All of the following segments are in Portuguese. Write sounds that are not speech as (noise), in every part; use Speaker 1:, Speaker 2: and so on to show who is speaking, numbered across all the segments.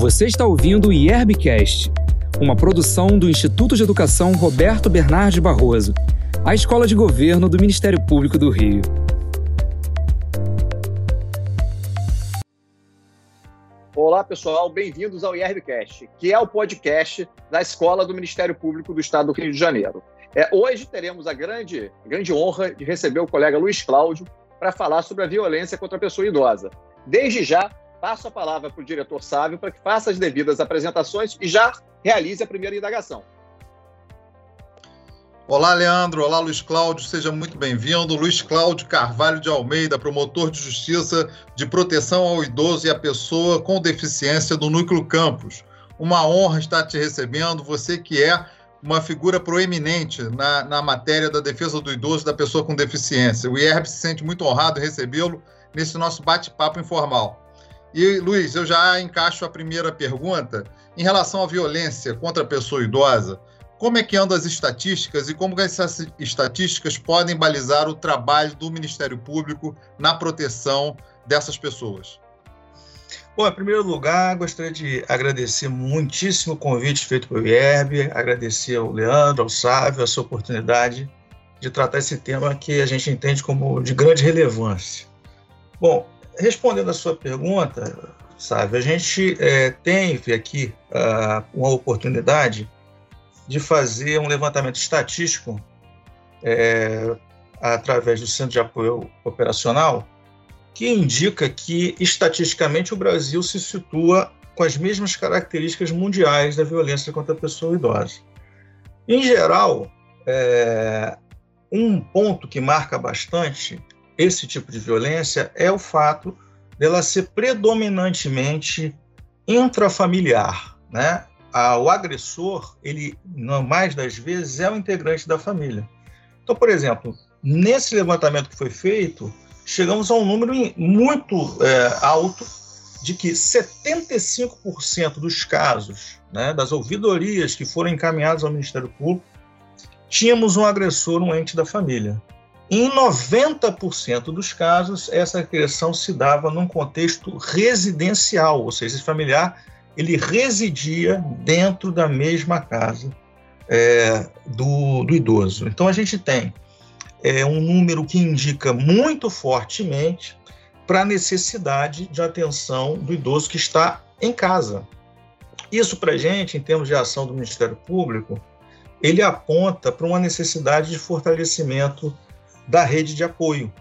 Speaker 1: Você está ouvindo o IERBcast, uma produção do Instituto de Educação Roberto Bernardes Barroso, a escola de governo do Ministério Público do Rio.
Speaker 2: Olá, pessoal, bem-vindos ao IERBcast, que é o podcast da Escola do Ministério Público do Estado do Rio de Janeiro. É, hoje teremos a grande, grande honra de receber o colega Luiz Cláudio para falar sobre a violência contra a pessoa idosa. Desde já, passo a palavra para o diretor Sávio para que faça as devidas apresentações e já realize a primeira indagação.
Speaker 3: Olá, Leandro. Olá, Luiz Cláudio. Seja muito bem-vindo. Luiz Cláudio Carvalho de Almeida, promotor de justiça de proteção ao idoso e à pessoa com deficiência do Núcleo Campos. Uma honra estar te recebendo. Você que é uma figura proeminente na, na matéria da defesa do idoso e da pessoa com deficiência. O IERB se sente muito honrado em recebê-lo nesse nosso bate-papo informal. E, Luiz, eu já encaixo a primeira pergunta. Em relação à violência contra a pessoa idosa, como é que andam as estatísticas e como essas estatísticas podem balizar o trabalho do Ministério Público na proteção dessas pessoas?
Speaker 4: Bom, em primeiro lugar, gostaria de agradecer muitíssimo o convite feito pelo IERB, agradecer ao Leandro, ao Sávio, essa oportunidade de tratar esse tema que a gente entende como de grande relevância. Bom, respondendo a sua pergunta, sabe, a gente é, teve aqui uh, uma oportunidade de fazer um levantamento estatístico é, através do Centro de Apoio Operacional, que indica que, estatisticamente, o Brasil se situa com as mesmas características mundiais da violência contra a pessoa idosa. Em geral, é, um ponto que marca bastante esse tipo de violência é o fato dela ser predominantemente intrafamiliar, né? o agressor, ele, na mais das vezes, é o integrante da família. Então, por exemplo, nesse levantamento que foi feito, chegamos a um número muito é, alto de que 75% dos casos, né, das ouvidorias que foram encaminhadas ao Ministério Público, tínhamos um agressor, um ente da família. Em 90% dos casos, essa agressão se dava num contexto residencial, ou seja, esse familiar ele residia dentro da mesma casa é, do, do, idoso. Então a gente tem é, um número que indica muito fortemente para a necessidade de atenção do idoso que está em casa. Isso para a gente, em termos de ação do Ministério Público, ele aponta para uma necessidade de fortalecimento da rede de apoio,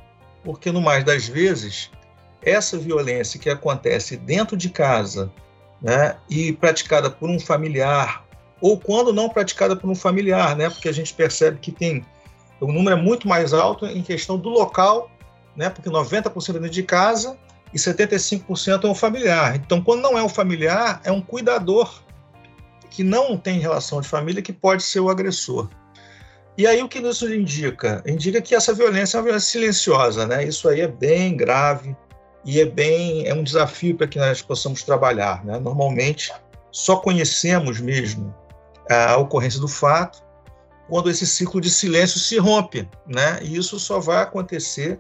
Speaker 4: porque no mais das vezes essa violência que acontece dentro de casa, né, e praticada por um familiar ou quando não praticada por um familiar, né, porque a gente percebe que tem o número é muito mais alto em questão do local, né, porque 90% é dentro de casa e 75% é um familiar. Então, quando não é um familiar, é um cuidador que não tem relação de família que pode ser o agressor. E aí o que isso indica? Indica que essa violência é uma violência silenciosa, né? Isso aí é bem grave e é bem é um desafio para que nós possamos trabalhar, né? Normalmente só conhecemos mesmo a ocorrência do fato quando esse ciclo de silêncio se rompe, né? E isso só vai acontecer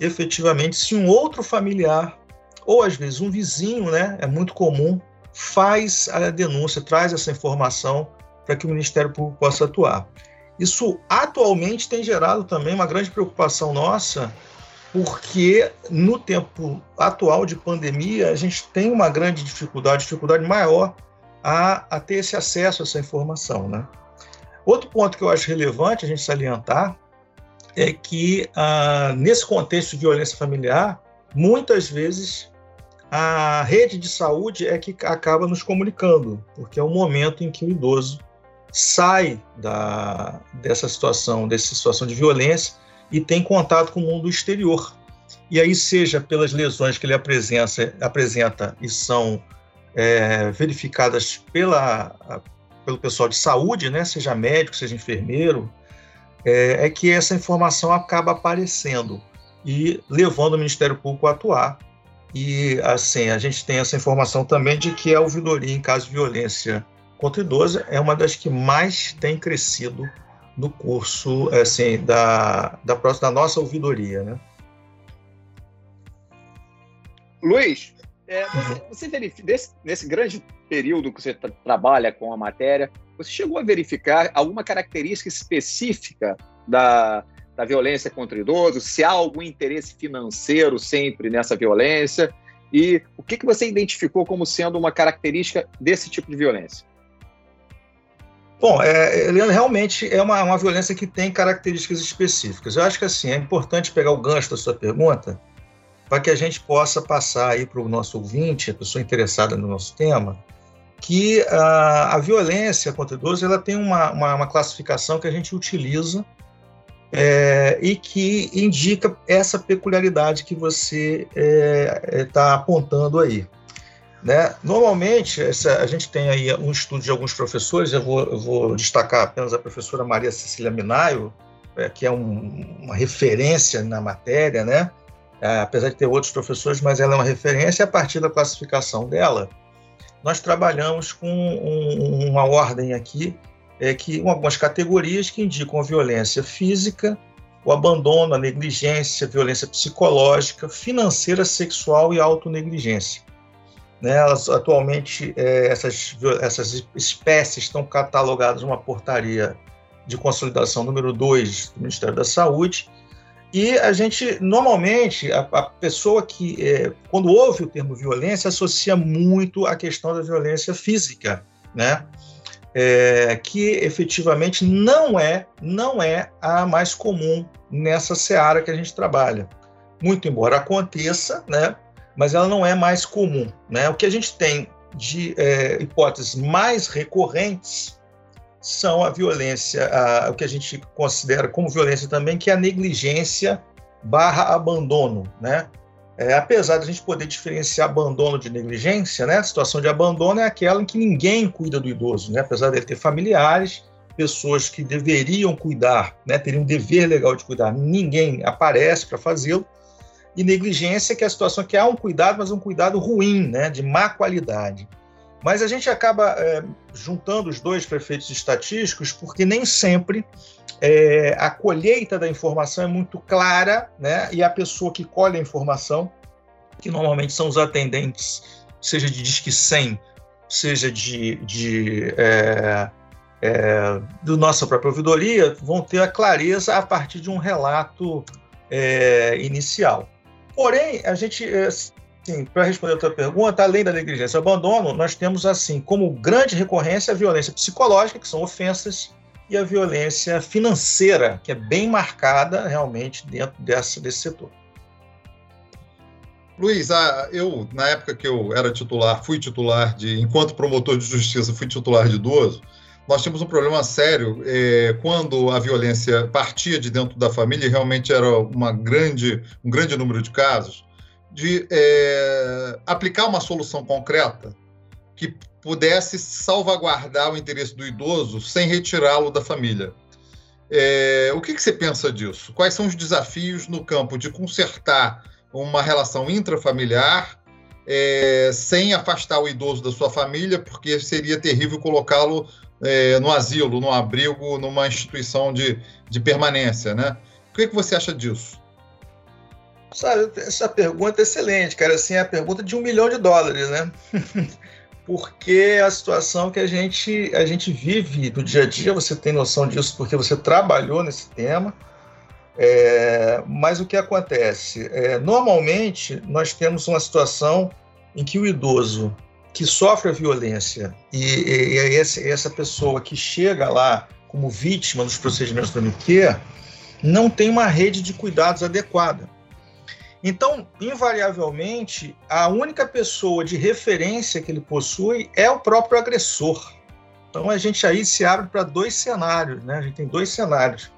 Speaker 4: efetivamente se um outro familiar ou às vezes um vizinho, né? É muito comum faz a denúncia, traz essa informação para que o Ministério Público possa atuar. Isso atualmente tem gerado também uma grande preocupação nossa, porque no tempo atual de pandemia a gente tem uma grande dificuldade, dificuldade maior a, a ter esse acesso a essa informação, né? Outro ponto que eu acho relevante a gente salientar é que ah, nesse contexto de violência familiar, muitas vezes a rede de saúde é que acaba nos comunicando, porque é o momento em que o idoso sai da, dessa situação, dessa situação de violência e tem contato com o mundo exterior. E aí, seja pelas lesões que ele apresenta, apresenta e são é, verificadas pela, pelo pessoal de saúde, né, seja médico, seja enfermeiro, é, é que essa informação acaba aparecendo e levando o Ministério Público a atuar. E, assim, a gente tem essa informação também de que a ouvidoria em caso de violência contra idoso é uma das que mais tem crescido no curso assim, da, da, da nossa ouvidoria. Né?
Speaker 2: Luiz, É, você, você verifica, nesse, nesse, grande período que você trabalha com a matéria, você chegou a verificar alguma característica específica da, da violência contra idosos? Se há algum interesse financeiro sempre nessa violência? E o que, que você identificou como sendo uma característica desse tipo de violência?
Speaker 4: Bom, é, realmente é uma, uma violência que tem características específicas. Eu acho que assim é importante pegar o gancho da sua pergunta para que a gente possa passar aí para o nosso ouvinte, a pessoa interessada no nosso tema, que a, a violência contra idosos ela tem uma, uma, uma classificação que a gente utiliza é, e que indica essa peculiaridade que você está é, é tá apontando aí. Né? Normalmente, essa, a gente tem aí um estudo de alguns professores, eu vou, eu vou destacar apenas a professora Maria Cecília Minaio, é, que é um, uma referência na matéria, né? É, apesar de ter outros professores, mas ela é uma referência, a partir da classificação dela, nós trabalhamos com um, uma ordem aqui, é, que algumas categorias que indicam a violência física, o abandono, a negligência, a violência psicológica, financeira, sexual e autonegligência. Né? Elas, atualmente, é, essas, essas espécies estão catalogadas numa portaria de consolidação número 2 do Ministério da Saúde. E a gente, normalmente, a, a pessoa que, é, quando ouve o termo violência, associa muito a questão da violência física, né? É, que efetivamente não é, não é a mais comum nessa seara que a gente trabalha. Muito embora aconteça, né? Mas ela não é mais comum. Né? O que a gente tem de é, hipóteses mais recorrentes são a violência, a, o que a gente considera como violência também, que é a negligência barra abandono, né? É, apesar de a gente poder diferenciar abandono de negligência, né? A situação de abandono é aquela em que ninguém cuida do idoso, né? Apesar dele ter familiares, pessoas que deveriam cuidar, né? Teriam um dever legal de cuidar, ninguém aparece para fazê-lo e negligência, que é a situação que há um cuidado, mas um cuidado ruim, né, de má qualidade. Mas a gente acaba é, juntando os dois prefeitos estatísticos porque nem sempre é, a colheita da informação é muito clara, né, e a pessoa que colhe a informação, que normalmente são os atendentes, seja de Disque 100, seja de, de é, é, do nossa própria ouvidoria, vão ter a clareza a partir de um relato é, inicial. Porém, a gente, assim, para responder a tua pergunta, além da negligência e abandono, nós temos, assim, como grande recorrência a violência psicológica, que são ofensas, e a violência financeira, que é bem marcada realmente dentro dessa, desse setor.
Speaker 3: Luiz, eu, na época que eu era titular, fui titular de, enquanto promotor de justiça, fui titular de idoso, nós tínhamos um problema sério é, quando a violência partia de dentro da família, e realmente era uma grande, um grande número de casos, de é, aplicar uma solução concreta que pudesse salvaguardar o interesse do idoso sem retirá-lo da família. É, o que, que, você pensa disso? Quais são os desafios no campo de consertar uma relação intrafamiliar é, sem afastar o idoso da sua família, porque seria terrível colocá-lo é, no asilo, no abrigo, numa instituição de, de permanência, né? O que, que você acha disso?
Speaker 4: Sabe, essa pergunta é excelente, cara. Assim, é a pergunta de um milhão de dólares, né? (laughs) porque a situação que a gente, a gente vive no dia a dia, você tem noção disso porque você trabalhou nesse tema. É, mas o que acontece? É, normalmente, nós temos uma situação em que o idoso que sofre a violência e, e, e essa pessoa que chega lá como vítima dos procedimentos do MQ não tem uma rede de cuidados adequada. Então, invariavelmente, a única pessoa de referência que ele possui é o próprio agressor. Então, a gente aí se abre para dois cenários, né? A gente tem dois cenários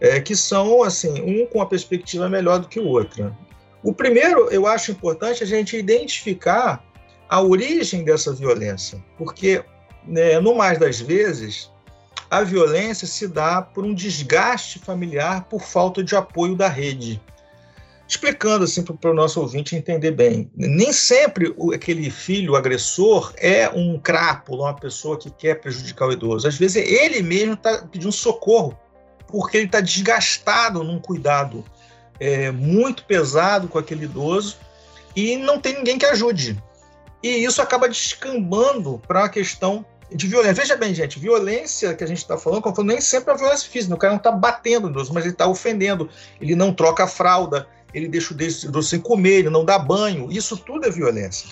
Speaker 4: é, que são, assim, um com a perspectiva melhor do que o outro. O primeiro, eu acho importante a gente identificar a origem dessa violência, porque, né, no mais das vezes, a violência se dá por um desgaste familiar por falta de apoio da rede. Explicando assim para o nosso ouvinte entender bem, nem sempre aquele filho agressor é um crápula, uma pessoa que quer prejudicar o idoso. Às vezes ele mesmo está pedindo socorro, porque ele está desgastado num cuidado é, muito pesado com aquele idoso e não tem ninguém que ajude. E isso acaba descambando para a questão de violência. Veja bem, gente, violência que a gente está falando, como nem sempre é violência física. O cara não está batendo no idoso, mas ele está ofendendo. Ele não troca a fralda, ele deixa o idoso sem comer, ele não dá banho. Isso tudo é violência.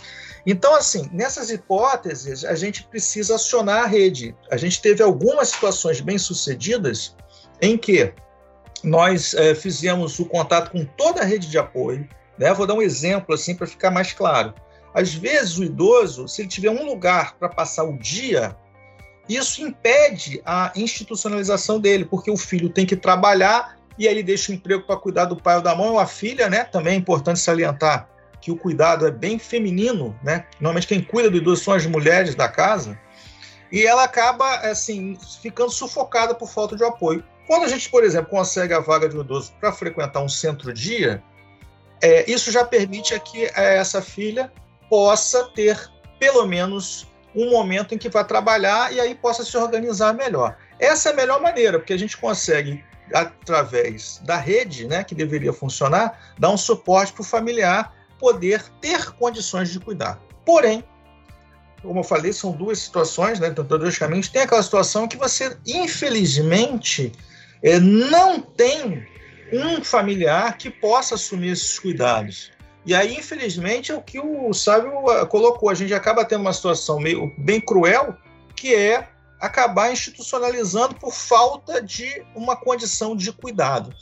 Speaker 4: Então, assim, nessas hipóteses, a gente precisa acionar a rede. A gente teve algumas situações bem-sucedidas em que nós é, fizemos o contato com toda a rede de apoio. Né? Vou dar um exemplo assim para ficar mais claro. Às vezes, o idoso, se ele tiver um lugar para passar o dia, isso impede a institucionalização dele, porque o filho tem que trabalhar e aí ele deixa o emprego para cuidar do pai ou da mãe ou a filha, né? Também é importante salientar que o cuidado é bem feminino, né? Normalmente quem cuida do idoso são as mulheres da casa. E ela acaba, assim, ficando sufocada por falta de apoio. Quando a gente, por exemplo, consegue a vaga de um idoso para frequentar um centro-dia, é, isso já permite que é, essa filha possa ter pelo menos um momento em que vai trabalhar e aí possa se organizar melhor. Essa é a melhor maneira, porque a gente consegue, através da rede, né, que deveria funcionar, dar um suporte para o familiar poder ter condições de cuidar. Porém, como eu falei, são duas situações, né, dois caminhos. Tem aquela situação que você, infelizmente, é, não tem um familiar que possa assumir esses cuidados. E aí, infelizmente, é o que o sábio ah, colocou. A gente acaba tendo uma situação meio bem cruel, que é acabar institucionalizando por falta de uma condição de cuidado.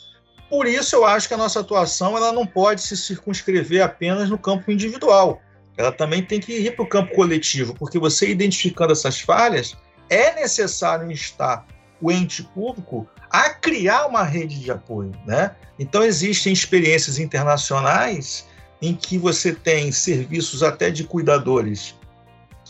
Speaker 4: Por isso, eu acho que a nossa atuação ela não pode se circunscrever apenas no campo individual. Ela também tem que ir para o campo coletivo, porque você identificando essas falhas, é necessário instar o ente público a criar uma rede de apoio. Né? Então, existem experiências internacionais em que você tem serviços até de cuidadores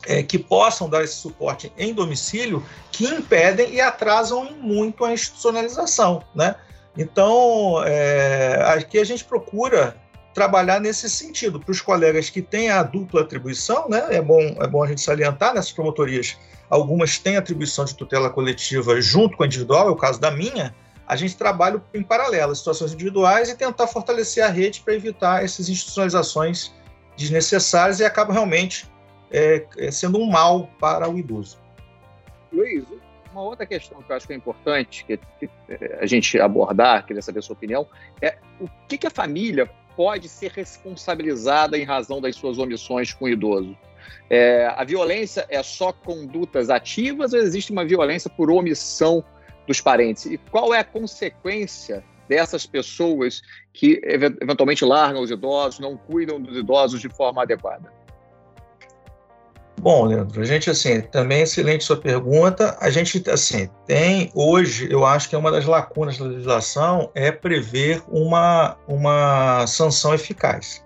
Speaker 4: é, que possam dar esse suporte em domicílio, que impedem e atrasam muito a institucionalização. Né? Então, é, aqui a gente procura trabalhar nesse sentido, para os colegas que têm a dupla atribuição, né? é, bom, é bom a gente salientar nessas promotorias, algumas têm atribuição de tutela coletiva junto com a individual, é o caso da minha, a gente trabalha em paralelo, situações individuais e tentar fortalecer a rede para evitar essas institucionalizações desnecessárias e acaba realmente é, é, sendo um mal para o idoso.
Speaker 2: Luiz, uma outra questão que eu acho que é importante que, que é, a gente abordar, queria saber a sua opinião, é o que, que a família pode ser responsabilizada em razão das suas omissões com o idoso? É, a violência é só condutas ativas ou existe uma violência por omissão dos parentes. E qual é a consequência dessas pessoas que eventualmente largam os idosos, não cuidam dos idosos de forma adequada?
Speaker 4: Bom, Leandro, a gente assim, também excelente sua pergunta. A gente assim, tem hoje, eu acho que é uma das lacunas da legislação é prever uma uma sanção eficaz.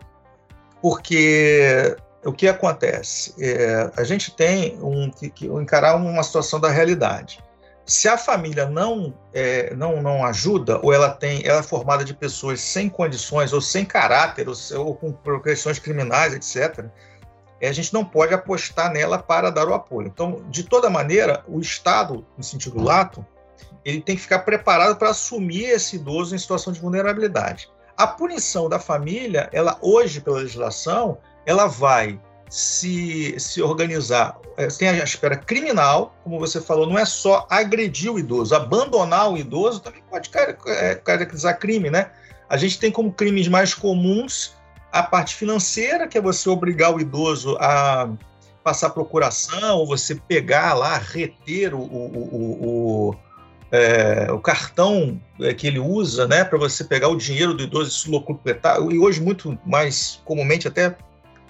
Speaker 4: Porque o que acontece? É, a gente tem um, que, que encarar uma situação da realidade. Se a família não, é, não, não ajuda, ou ela tem, ela é formada de pessoas sem condições, ou sem caráter, ou, ou com questões criminais, etc., é, a gente não pode apostar nela para dar o apoio. Então, de toda maneira, o Estado, no sentido lato, ele tem que ficar preparado para assumir esse idoso em situação de vulnerabilidade. A punição da família, ela hoje, pela legislação, ela vai se, se organizar. É, tem a esfera criminal, como você falou, não é só agredir o idoso, abandonar o idoso também pode é, caracterizar crime, né? A gente tem como crimes mais comuns a parte financeira, que é você obrigar o idoso a passar procuração, ou você pegar lá, reter o, o, o, o, é, o cartão é, que ele usa, né, para você pegar o dinheiro do idoso e se locupletar, e hoje muito mais comumente até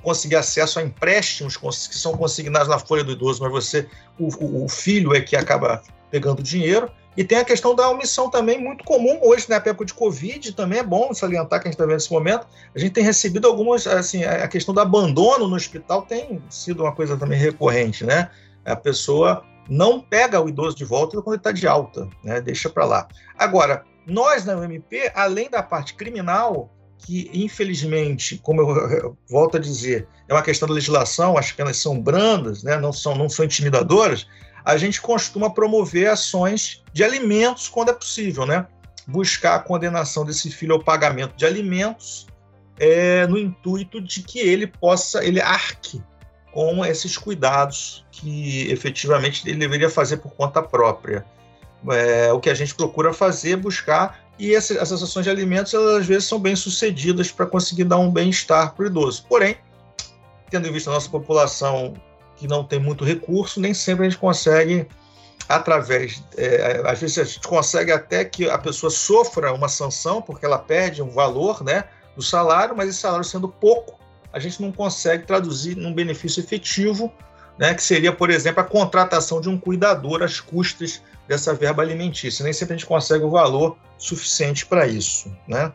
Speaker 4: conseguir acesso a empréstimos que são consignados na folha do idoso, mas você, o, o filho é que acaba pegando dinheiro. E tem a questão da omissão também, muito comum hoje, na época de Covid, também é bom salientar que a gente está vendo nesse momento. A gente tem recebido algumas, assim, a questão do abandono no hospital tem sido uma coisa também recorrente, né? A pessoa não pega o idoso de volta quando ele está de alta, né? Deixa para lá. Agora, nós na UMP, além da parte criminal, que, infelizmente, como eu volto a dizer, é uma questão da legislação, as penas são brandas, né, não, são, não são intimidadoras, a gente costuma promover ações de alimentos quando é possível, né? Buscar a condenação desse filho ao pagamento de alimentos é, no intuito de que ele possa, ele arque com esses cuidados que efetivamente ele deveria fazer por conta própria. É, o que a gente procura fazer é buscar, e essa, essas ações de alimentos, elas, às vezes, são bem sucedidas para conseguir dar um bem-estar para o idoso. Porém, tendo em vista a nossa população que não tem muito recurso, nem sempre a gente consegue, através. É, às vezes a gente consegue até que a pessoa sofra uma sanção, porque ela perde um valor né, do salário, mas esse salário sendo pouco, a gente não consegue traduzir num benefício efetivo, né, que seria, por exemplo, a contratação de um cuidador às custas dessa verba alimentícia. Nem sempre a gente consegue o valor suficiente para isso. Né?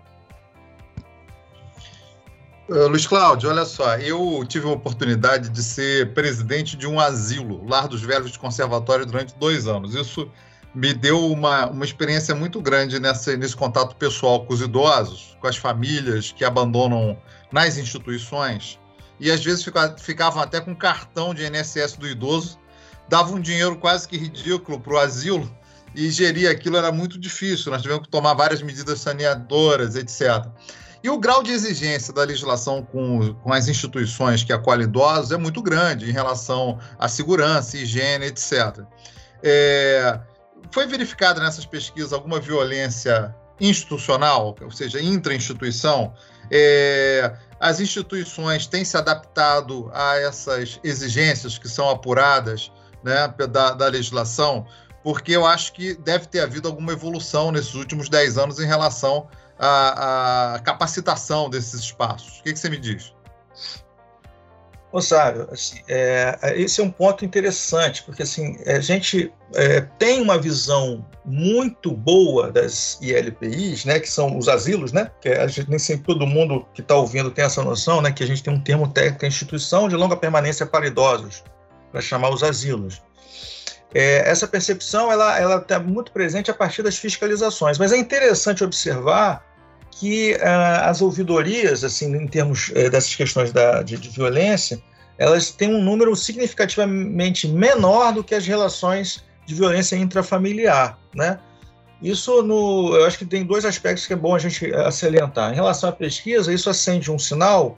Speaker 3: Uh, Luiz Cláudio, olha só, eu tive a oportunidade de ser presidente de um asilo, Lar dos Velhos de Conservatório, durante dois anos. Isso me deu uma, uma experiência muito grande nessa, nesse contato pessoal com os idosos, com as famílias que abandonam nas instituições e às vezes ficavam até com cartão de INSS do idoso, davam um dinheiro quase que ridículo para o asilo e gerir aquilo era muito difícil. Nós tivemos que tomar várias medidas saneadoras, etc. E o grau de exigência da legislação com, com as instituições que acolhem idosos é muito grande em relação à segurança, higiene, etc. É, foi verificada nessas pesquisas alguma violência institucional, ou seja, intra-instituição? É, as instituições têm se adaptado a essas exigências que são apuradas né, da, da legislação, porque eu acho que deve ter havido alguma evolução nesses últimos 10 anos em relação à, capacitação desses espaços. O que, que você me diz?
Speaker 4: Rosário, assim, é, esse é um ponto interessante, porque assim, a gente é, tem uma visão muito boa das ILPIs, né, que são os asilos, né, que a gente, nem sempre todo mundo que está ouvindo tem essa noção, né, que a gente tem um termo técnico, instituição de longa permanência para idosos, para chamar os asilos. É, essa percepção ela está muito presente a partir das fiscalizações, mas é interessante observar que uh, as ouvidorias, assim, em termos uh, dessas questões da, de, de, violência, elas têm um número significativamente menor do que as relações de violência intrafamiliar, né? Isso, no, eu acho que tem dois aspectos que é bom a gente salientar. Em relação à pesquisa, isso acende um sinal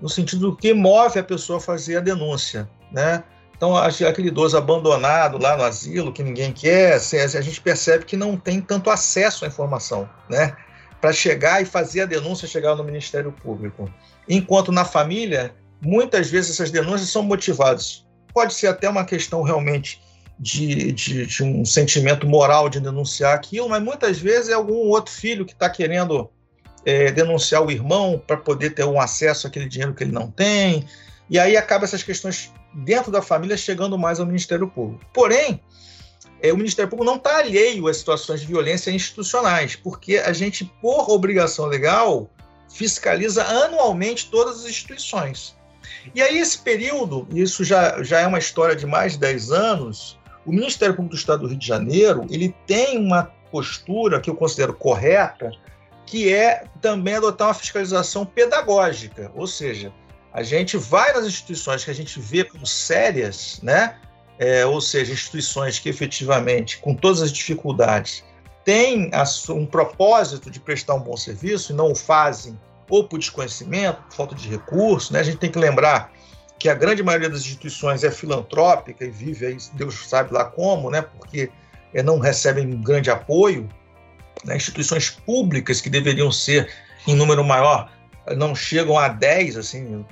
Speaker 4: no sentido do que move a pessoa a fazer a denúncia, né? Então, aquele idoso abandonado lá no asilo, que ninguém quer, a gente percebe que não tem tanto acesso à informação, né? Para chegar e fazer a denúncia chegar no Ministério Público. Enquanto na família, muitas vezes essas denúncias são motivadas. Pode ser até uma questão realmente de, de, de um sentimento moral de denunciar aquilo, mas muitas vezes é algum outro filho que está querendo é, denunciar o irmão para poder ter um acesso àquele dinheiro que ele não tem. E aí acaba essas questões dentro da família chegando mais ao Ministério Público. Porém, é, o Ministério Público não está alheio às situações de violência institucionais, porque a gente, por obrigação legal, fiscaliza anualmente todas as instituições. E aí, esse período, isso já, já é uma história de mais de 10 anos, o Ministério Público do Estado do Rio de Janeiro ele tem uma postura que eu considero correta, que é também adotar uma fiscalização pedagógica, ou seja, a gente vai nas instituições que a gente vê como sérias, né? É, ou seja, instituições que efetivamente, com todas as dificuldades, têm um propósito de prestar um bom serviço e não o fazem ou por desconhecimento, por falta de recurso. Né? A gente tem que lembrar que a grande maioria das instituições é filantrópica e vive aí, Deus sabe lá como, né? porque é, não recebem grande apoio. Né? Instituições públicas que deveriam ser em número maior não chegam a 10, assim,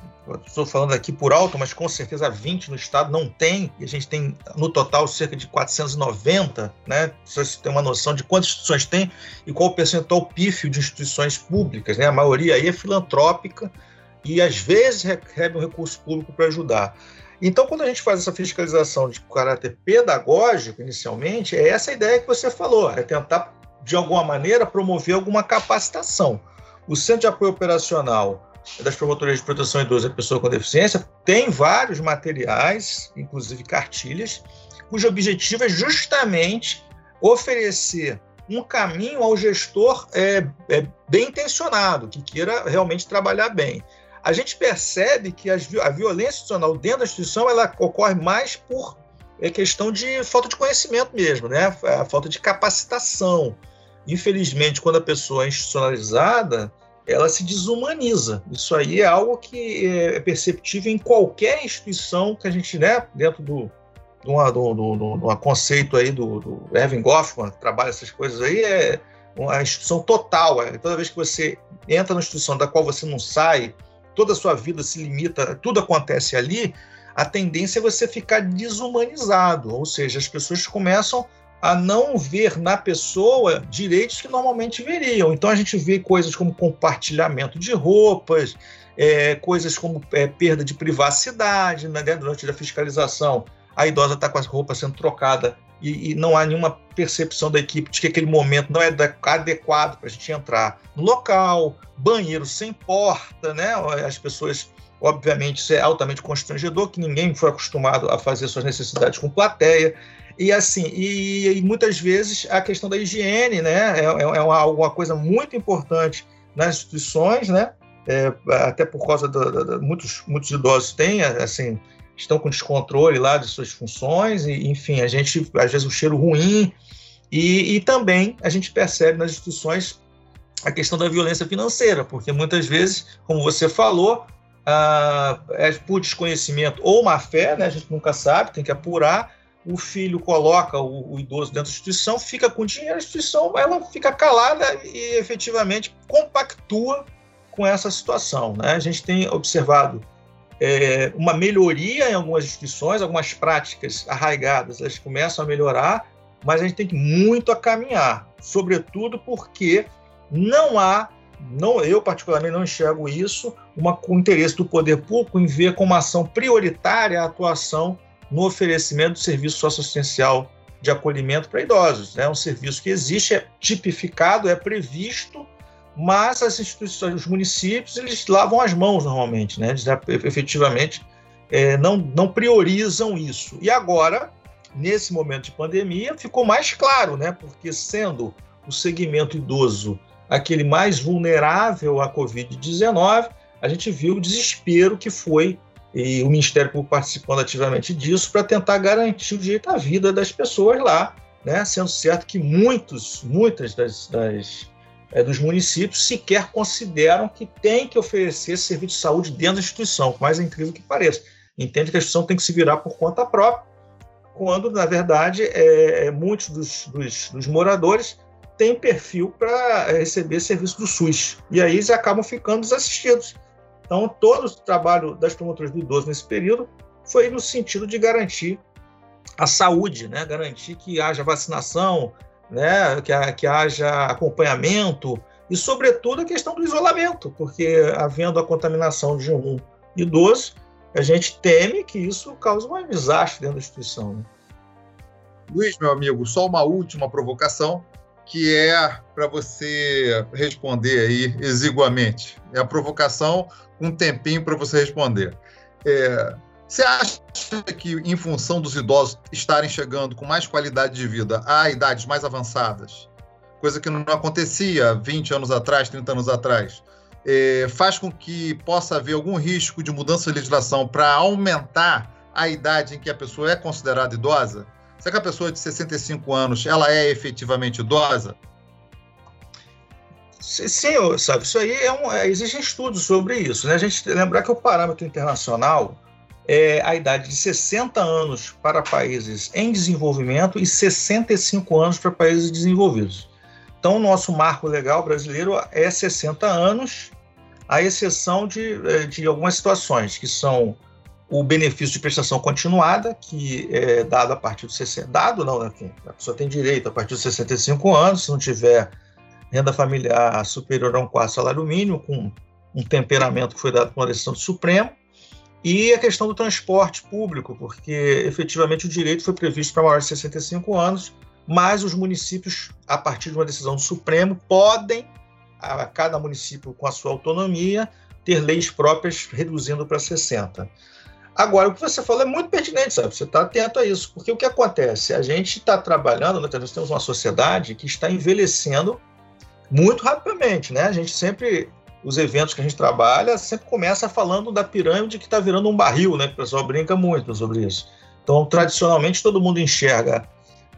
Speaker 4: estou falando aqui por alto, mas com certeza 20 no estado não tem, e a gente tem no total cerca de 490, né? Você tem uma noção de quantas instituições tem e qual o percentual pífio de instituições públicas, né? A maioria aí é filantrópica e às vezes recebe um recurso público para ajudar. Então, quando a gente faz essa fiscalização de caráter pedagógico, inicialmente, é essa ideia que você falou, é tentar, de alguma maneira, promover alguma capacitação. O Centro de Apoio Operacional das promotorias de proteção idosa e pessoa com deficiência tem vários materiais, inclusive cartilhas, cujo objetivo é justamente oferecer um caminho ao gestor é, é, bem intencionado, que queira realmente trabalhar bem. A gente percebe que as, a violência institucional dentro da instituição ela ocorre mais por é, questão de falta de conhecimento mesmo, né? a falta de capacitação. Infelizmente, quando a pessoa é institucionalizada, ela se desumaniza. Isso aí é algo que é perceptível em qualquer instituição que a gente, né, dentro do, do, do, do, conceito aí do, do Erwin Goffman, que trabalha essas coisas aí, é uma instituição total. É, toda vez que você entra na instituição da qual você não sai, toda a sua vida se limita, tudo acontece ali, a tendência é você ficar desumanizado, ou seja, as pessoas começam a não ver na pessoa direitos que normalmente veriam. Então a gente vê coisas como compartilhamento de roupas, é, coisas como é, perda de privacidade né, durante a fiscalização. A idosa está com as roupas sendo trocada e, e, não há nenhuma percepção da equipe de que aquele momento não é adequado para a gente entrar no local, banheiro sem porta, né? As pessoas, obviamente, isso é altamente constrangedor, que ninguém foi acostumado a fazer suas necessidades com plateia. E assim, e, e, muitas vezes a questão da higiene, né, é, é, é uma, uma, coisa muito importante nas instituições, né, é, até por causa da, muitos muitos idosos têm, assim, estão com descontrole lá de suas funções e, enfim, a gente às vezes o cheiro ruim. E, e também a gente percebe nas instituições a questão da violência financeira, porque muitas vezes, como você falou, ah, é por desconhecimento ou má fé, né, a gente nunca sabe, tem que apurar o filho coloca o, o, idoso dentro da instituição, fica com dinheiro, a instituição ela fica calada e efetivamente compactua com essa situação. Né? A gente tem observado é, uma melhoria em algumas instituições, algumas práticas arraigadas, elas começam a melhorar, mas a gente tem muito a caminhar, sobretudo porque não há, não, eu particularmente não enxergo isso, uma, o interesse do poder público em ver como ação prioritária a atuação no oferecimento do serviço socioassistencial de acolhimento para idosos. É um serviço que existe, é tipificado, é previsto, mas as instituições, os municípios, eles lavam as mãos normalmente, né? Eles efetivamente é, não, não priorizam isso. E agora, nesse momento de pandemia, ficou mais claro, né? Porque sendo o segmento idoso aquele mais vulnerável à Covid-19, a gente viu o desespero que foi e o Ministério Público participando ativamente disso para tentar garantir o direito à vida das pessoas lá, né? sendo certo que muitos, muitas das, das é, dos municípios sequer consideram que tem que oferecer serviço de saúde dentro da instituição, por mais incrível que pareça. Entende que a instituição tem que se virar por conta própria, quando, na verdade, é, é muitos dos, dos, dos moradores têm perfil para receber serviço do SUS. E aí eles acabam ficando desassistidos. Então, todo o trabalho das promotoras do idoso nesse período foi no sentido de garantir a saúde, né? garantir que haja vacinação, né? que, que haja acompanhamento e, sobretudo, a questão do isolamento, porque havendo a contaminação de um idoso, a gente teme que isso cause um desastre dentro da instituição. Né?
Speaker 3: Luiz, meu amigo, só uma última provocação que é para você responder aí exiguamente. É a provocação, um tempinho para você responder. É, você acha que, em função dos idosos estarem chegando com mais qualidade de vida a idades mais avançadas, coisa que não acontecia 20 anos atrás, 30 anos atrás, é, faz com que possa haver algum risco de mudança de legislação para aumentar a idade em que a pessoa é considerada idosa? Será que a pessoa de 65 anos ela é efetivamente idosa?
Speaker 4: Sim, sabe, isso aí é um, é, existem estudos sobre isso. Né? A gente lembrar que o parâmetro internacional é a idade de 60 anos para países em desenvolvimento e 65 anos para países desenvolvidos. Então, o nosso marco legal brasileiro é 60 anos, à exceção de, é, de algumas situações que são o benefício de prestação continuada, que é dado a partir dos 60, dado não, né, a pessoa tem direito a partir dos 65 anos, se não tiver renda familiar superior a um quarto salário mínimo, com um temperamento que foi dado com a decisão do Supremo, e a questão do transporte público, porque efetivamente o direito foi previsto para maiores de 65 anos, mas os municípios, a partir de uma decisão do Supremo, podem, a cada município com a sua autonomia, ter leis próprias reduzindo para 60. Agora, o que você falou é muito pertinente, sabe? Você está atento a isso, porque o que acontece? A gente está trabalhando, né? nós temos uma sociedade que está envelhecendo muito rapidamente, né? A gente sempre, os eventos que a gente trabalha, sempre começa falando da pirâmide que está virando um barril, né? O pessoal brinca muito sobre isso. Então, tradicionalmente, todo mundo enxerga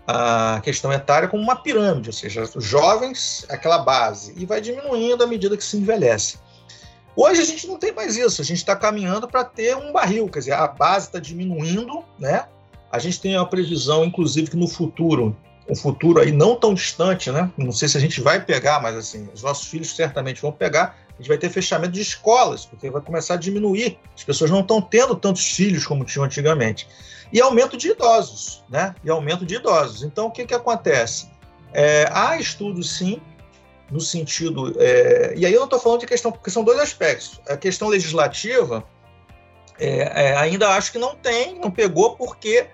Speaker 4: a questão etária como uma pirâmide, ou seja, os jovens, aquela base, e vai diminuindo à medida que se envelhece. Hoje a gente não tem mais isso, a gente está caminhando para ter um barril, quer dizer, a base está diminuindo, né? A gente tem a previsão, inclusive, que no futuro, um futuro aí não tão distante, né? Não sei se a gente vai pegar, mas assim, os nossos filhos certamente vão pegar. A gente vai ter fechamento de escolas, porque vai começar a diminuir. As pessoas não estão tendo tantos filhos como tinham antigamente. E aumento de idosos, né? E aumento de idosos. Então, o que, que acontece? É, há estudos, sim, no sentido. É, e aí eu não estou falando de questão, porque são dois aspectos. A questão legislativa, é, é, ainda acho que não tem, não pegou, porque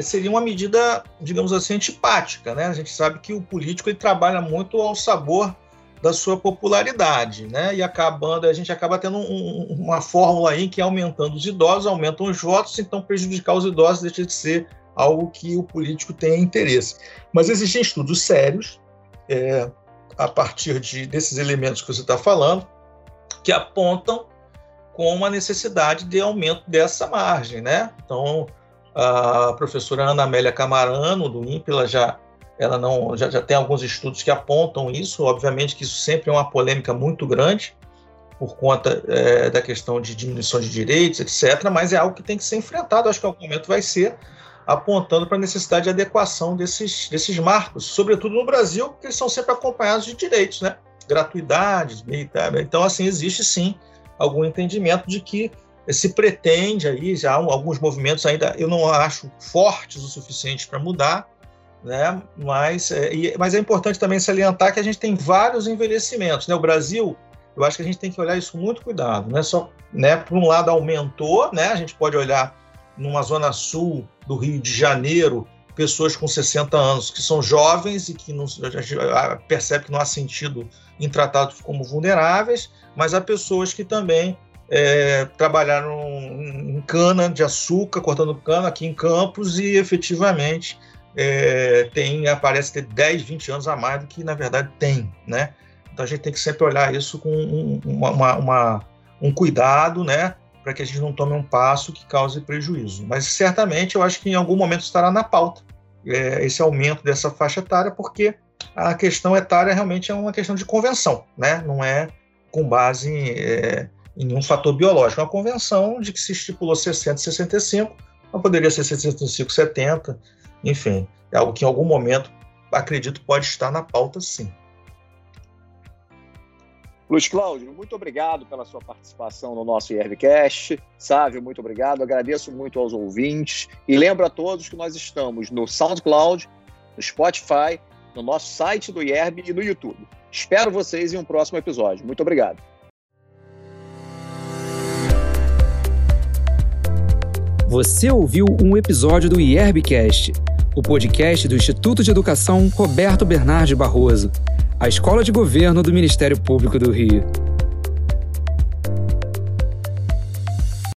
Speaker 4: seria uma medida, digamos assim, antipática. Né? A gente sabe que o político ele trabalha muito ao sabor da sua popularidade, né? E acabando, a gente acaba tendo um, uma fórmula aí que aumentando os idosos, aumentam os votos, então prejudicar os idosos deixa de ser algo que o político tenha interesse. Mas existem estudos sérios, é, a partir de, desses elementos que você está falando, que apontam com uma necessidade de aumento dessa margem, né? Então, a professora Ana Amélia Camarano, do INPE, ela já, ela não, já, já tem alguns estudos que apontam isso, obviamente que isso sempre é uma polêmica muito grande, por conta é, da questão de diminuição de direitos, etc., mas é algo que tem que ser enfrentado, acho que algum momento vai ser, apontando para a necessidade de adequação desses, desses marcos, sobretudo no Brasil, porque eles são sempre acompanhados de direitos, né? gratuidades, então assim existe sim algum entendimento de que se pretende aí já alguns movimentos ainda eu não acho fortes o suficiente para mudar, né? Mas é, mas é importante também salientar que a gente tem vários envelhecimentos, né? O Brasil, eu acho que a gente tem que olhar isso com muito cuidado, né? Só, né? Por um lado aumentou, né? A gente pode olhar numa zona sul do Rio de Janeiro, pessoas com 60 anos que são jovens e que não, percebe que não há sentido em tratados como vulneráveis, mas há pessoas que também é, trabalharam em cana de açúcar, cortando cana aqui em Campos e efetivamente é, tem, aparece ter 10, 20 anos a mais do que na verdade tem, né? Então a gente tem que sempre olhar isso com um, uma, uma, um cuidado, né? Para que a gente não tome um passo que cause prejuízo. Mas certamente eu acho que em algum momento estará na pauta é, esse aumento dessa faixa etária, porque a questão etária realmente é uma questão de convenção, né? não é com base em, é, em nenhum fator biológico. É uma convenção de que se estipulou 60 65, mas poderia ser 65, 70, enfim, é algo que em algum momento acredito pode estar na pauta sim.
Speaker 2: Luiz Cláudio, muito obrigado pela sua participação no nosso IRBcast. Sávio, muito obrigado. Agradeço muito aos ouvintes. E lembro a todos que nós estamos no SoundCloud, no Spotify, no nosso site do IERB e no YouTube. Espero vocês em um próximo episódio. Muito obrigado.
Speaker 1: Você ouviu um episódio do IERBcast, o podcast do Instituto de Educação Roberto Bernardi Barroso a Escola de Governo do Ministério Público do Rio.